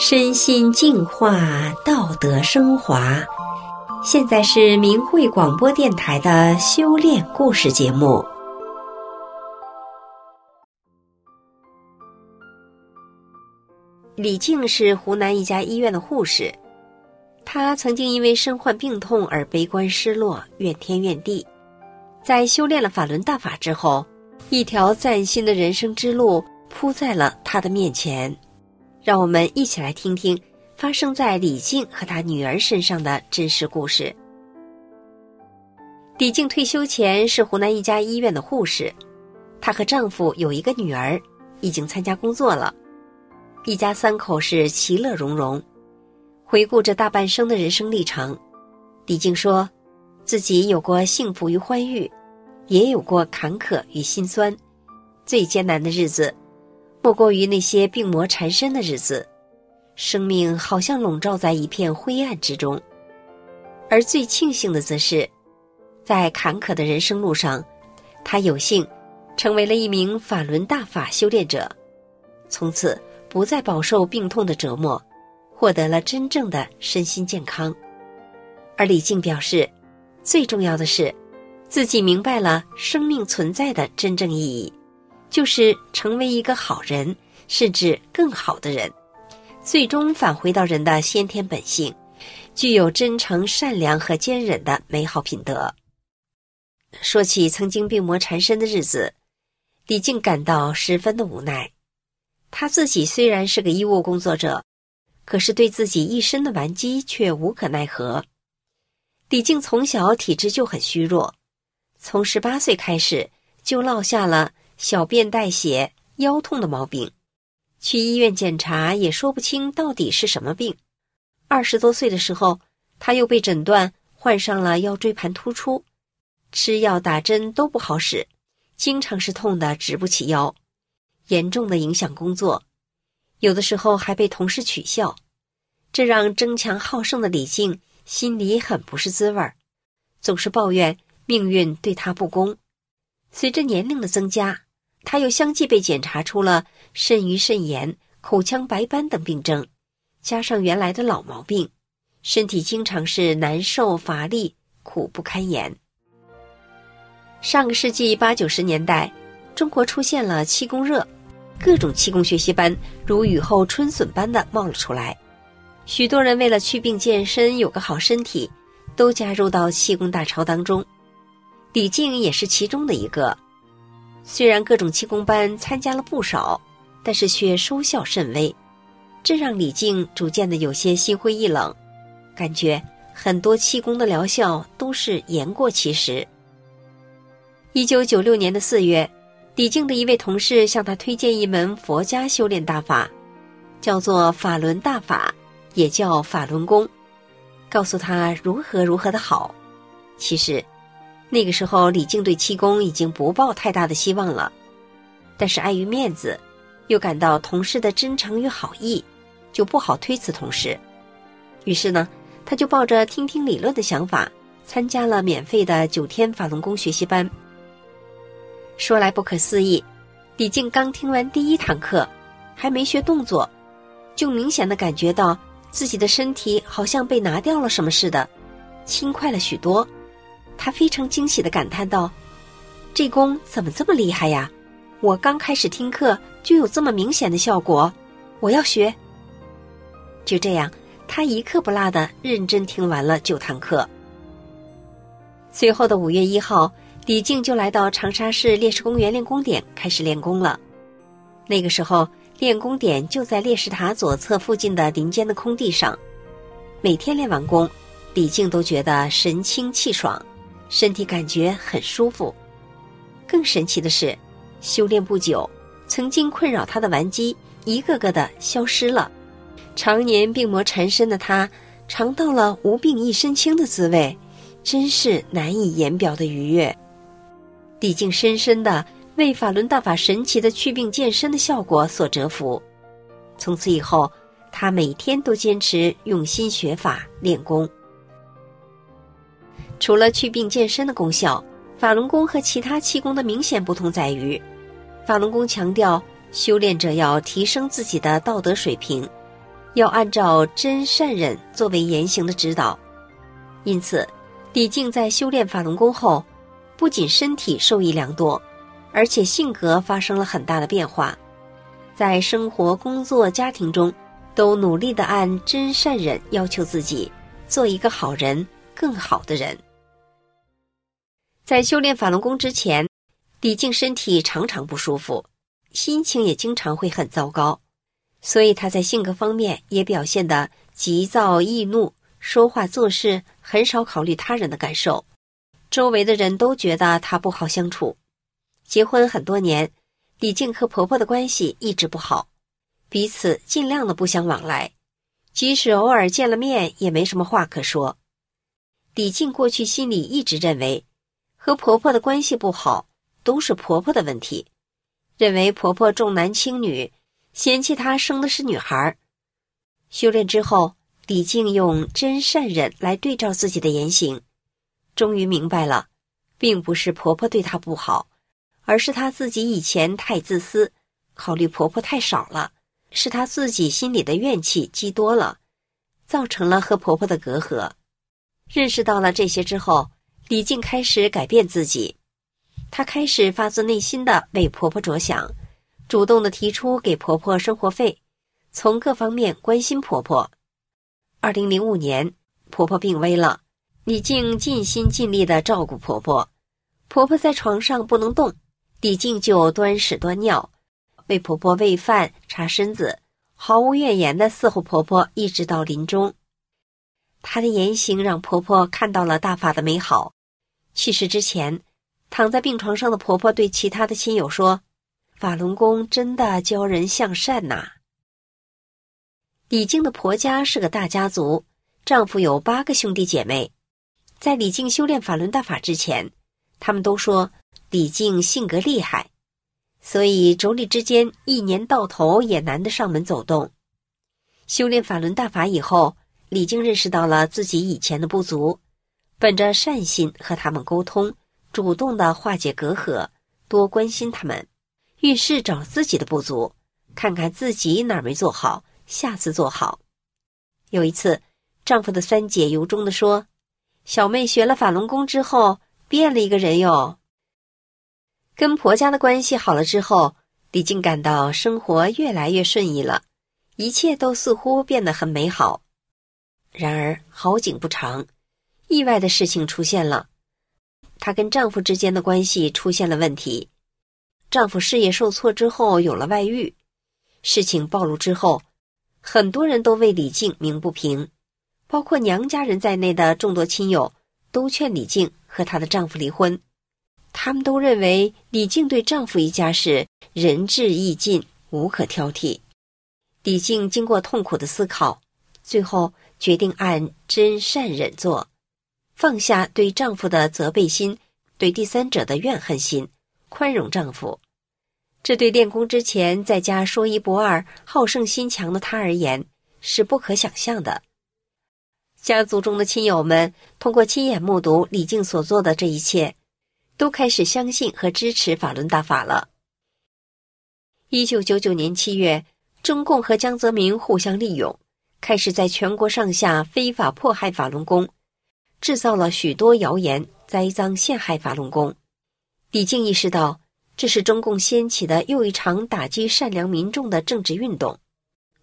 身心净化，道德升华。现在是明慧广播电台的修炼故事节目。李静是湖南一家医院的护士，她曾经因为身患病痛而悲观失落，怨天怨地。在修炼了法轮大法之后，一条崭新的人生之路铺在了她的面前。让我们一起来听听发生在李静和她女儿身上的真实故事。李静退休前是湖南一家医院的护士，她和丈夫有一个女儿，已经参加工作了，一家三口是其乐融融。回顾着大半生的人生历程，李静说，自己有过幸福与欢愉，也有过坎坷与心酸，最艰难的日子。莫过于那些病魔缠身的日子，生命好像笼罩在一片灰暗之中。而最庆幸的则是，在坎坷的人生路上，他有幸成为了一名法轮大法修炼者，从此不再饱受病痛的折磨，获得了真正的身心健康。而李静表示，最重要的是，自己明白了生命存在的真正意义。就是成为一个好人，甚至更好的人，最终返回到人的先天本性，具有真诚、善良和坚忍的美好品德。说起曾经病魔缠身的日子，李静感到十分的无奈。她自己虽然是个医务工作者，可是对自己一身的顽疾却无可奈何。李静从小体质就很虚弱，从十八岁开始就落下了。小便带血、腰痛的毛病，去医院检查也说不清到底是什么病。二十多岁的时候，他又被诊断患上了腰椎盘突出，吃药打针都不好使，经常是痛得直不起腰，严重的影响工作，有的时候还被同事取笑，这让争强好胜的李静心里很不是滋味，总是抱怨命运对他不公。随着年龄的增加，他又相继被检查出了肾盂肾炎、口腔白斑等病症，加上原来的老毛病，身体经常是难受乏力、苦不堪言。上个世纪八九十年代，中国出现了气功热，各种气功学习班如雨后春笋般的冒了出来，许多人为了祛病健身、有个好身体，都加入到气功大潮当中。李静也是其中的一个。虽然各种气功班参加了不少，但是却收效甚微，这让李静逐渐的有些心灰意冷，感觉很多气功的疗效都是言过其实。一九九六年的四月，李静的一位同事向他推荐一门佛家修炼大法，叫做法轮大法，也叫法轮功，告诉他如何如何的好。其实。那个时候，李静对七公已经不抱太大的希望了，但是碍于面子，又感到同事的真诚与好意，就不好推辞同事。于是呢，他就抱着听听理论的想法，参加了免费的九天法轮功学习班。说来不可思议，李静刚听完第一堂课，还没学动作，就明显的感觉到自己的身体好像被拿掉了什么似的，轻快了许多。他非常惊喜的感叹道：“这功怎么这么厉害呀？我刚开始听课就有这么明显的效果，我要学。”就这样，他一刻不落的认真听完了九堂课。随后的五月一号，李静就来到长沙市烈士公园练功点开始练功了。那个时候，练功点就在烈士塔左侧附近的林间的空地上。每天练完功，李静都觉得神清气爽。身体感觉很舒服，更神奇的是，修炼不久，曾经困扰他的顽疾一个个的消失了。常年病魔缠身的他，尝到了无病一身轻的滋味，真是难以言表的愉悦。李静深深的为法轮大法神奇的祛病健身的效果所折服，从此以后，他每天都坚持用心学法练功。除了祛病健身的功效，法轮功和其他气功的明显不同在于，法轮功强调修炼者要提升自己的道德水平，要按照真善忍作为言行的指导。因此，李靖在修炼法轮功后，不仅身体受益良多，而且性格发生了很大的变化，在生活、工作、家庭中，都努力地按真善忍要求自己，做一个好人，更好的人。在修炼法轮功之前，李静身体常常不舒服，心情也经常会很糟糕，所以他在性格方面也表现得急躁易怒，说话做事很少考虑他人的感受，周围的人都觉得他不好相处。结婚很多年，李静和婆婆的关系一直不好，彼此尽量的不相往来，即使偶尔见了面，也没什么话可说。李静过去心里一直认为，和婆婆的关系不好。都是婆婆的问题，认为婆婆重男轻女，嫌弃她生的是女孩。修炼之后，李靖用真善忍来对照自己的言行，终于明白了，并不是婆婆对她不好，而是她自己以前太自私，考虑婆婆太少了，是她自己心里的怨气积多了，造成了和婆婆的隔阂。认识到了这些之后，李静开始改变自己。她开始发自内心的为婆婆着想，主动的提出给婆婆生活费，从各方面关心婆婆。二零零五年，婆婆病危了，李静尽心尽力的照顾婆婆。婆婆在床上不能动，李静就端屎端尿，为婆婆喂饭、擦身子，毫无怨言的伺候婆婆，一直到临终。她的言行让婆婆看到了大法的美好。去世之前。躺在病床上的婆婆对其他的亲友说：“法轮功真的教人向善呐。”李靖的婆家是个大家族，丈夫有八个兄弟姐妹。在李靖修炼法轮大法之前，他们都说李靖性格厉害，所以妯娌之间一年到头也难得上门走动。修炼法轮大法以后，李靖认识到了自己以前的不足，本着善心和他们沟通。主动的化解隔阂，多关心他们，遇事找自己的不足，看看自己哪儿没做好，下次做好。有一次，丈夫的三姐由衷的说：“小妹学了法轮功之后，变了一个人哟。”跟婆家的关系好了之后，李静感到生活越来越顺意了，一切都似乎变得很美好。然而好景不长，意外的事情出现了。她跟丈夫之间的关系出现了问题，丈夫事业受挫之后有了外遇，事情暴露之后，很多人都为李静鸣不平，包括娘家人在内的众多亲友都劝李静和她的丈夫离婚，他们都认为李静对丈夫一家是仁至义尽，无可挑剔。李静经过痛苦的思考，最后决定按真善忍做。放下对丈夫的责备心，对第三者的怨恨心，宽容丈夫。这对练功之前在家说一不二、好胜心强的她而言是不可想象的。家族中的亲友们通过亲眼目睹李静所做的这一切，都开始相信和支持法轮大法了。一九九九年七月，中共和江泽民互相利用，开始在全国上下非法迫害法轮功。制造了许多谣言，栽赃陷害法轮功。李靖意识到，这是中共掀起的又一场打击善良民众的政治运动。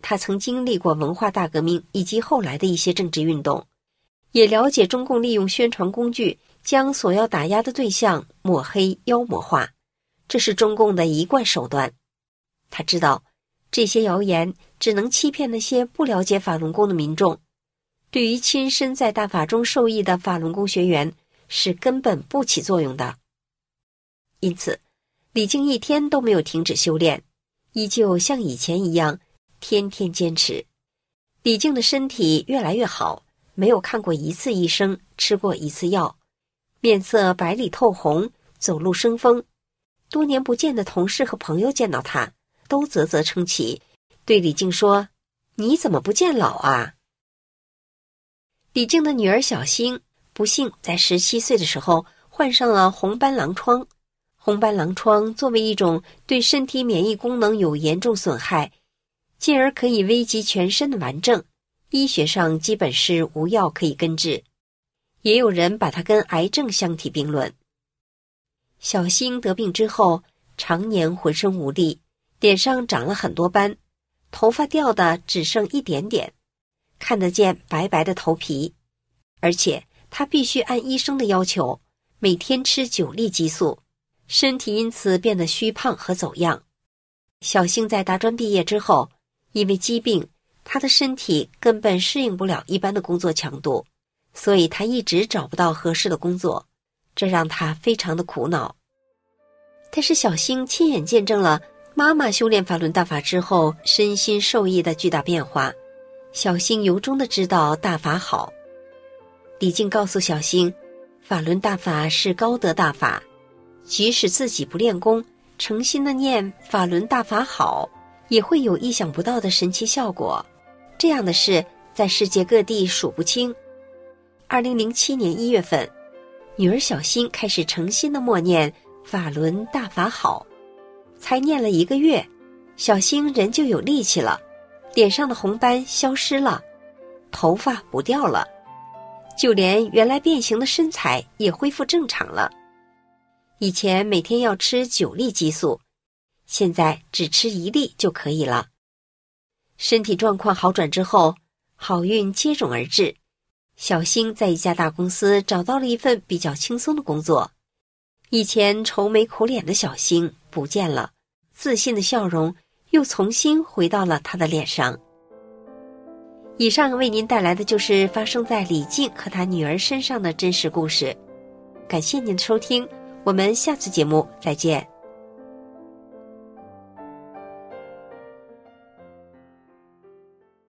他曾经历过文化大革命以及后来的一些政治运动，也了解中共利用宣传工具将所要打压的对象抹黑妖魔化，这是中共的一贯手段。他知道，这些谣言只能欺骗那些不了解法轮功的民众。对于亲身在大法中受益的法轮功学员是根本不起作用的，因此，李靖一天都没有停止修炼，依旧像以前一样天天坚持。李靖的身体越来越好，没有看过一次医生，吃过一次药，面色白里透红，走路生风。多年不见的同事和朋友见到他，都啧啧称奇，对李靖说：“你怎么不见老啊？”李靖的女儿小星不幸在十七岁的时候患上了红斑狼疮。红斑狼疮作为一种对身体免疫功能有严重损害，进而可以危及全身的顽症，医学上基本是无药可以根治。也有人把它跟癌症相提并论。小星得病之后，常年浑身无力，脸上长了很多斑，头发掉的只剩一点点，看得见白白的头皮，而且他必须按医生的要求，每天吃九粒激素，身体因此变得虚胖和走样。小星在大专毕业之后，因为疾病，他的身体根本适应不了一般的工作强度。所以他一直找不到合适的工作，这让他非常的苦恼。但是小星亲眼见证了妈妈修炼法轮大法之后身心受益的巨大变化，小星由衷的知道大法好。李静告诉小星，法轮大法是高德大法，即使自己不练功，诚心的念法轮大法好，也会有意想不到的神奇效果。这样的事在世界各地数不清。二零零七年一月份，女儿小星开始诚心的默念“法轮大法好”，才念了一个月，小星人就有力气了，脸上的红斑消失了，头发不掉了，就连原来变形的身材也恢复正常了。以前每天要吃九粒激素，现在只吃一粒就可以了。身体状况好转之后，好运接踵而至。小星在一家大公司找到了一份比较轻松的工作，以前愁眉苦脸的小星不见了，自信的笑容又重新回到了他的脸上。以上为您带来的就是发生在李静和他女儿身上的真实故事，感谢您的收听，我们下次节目再见。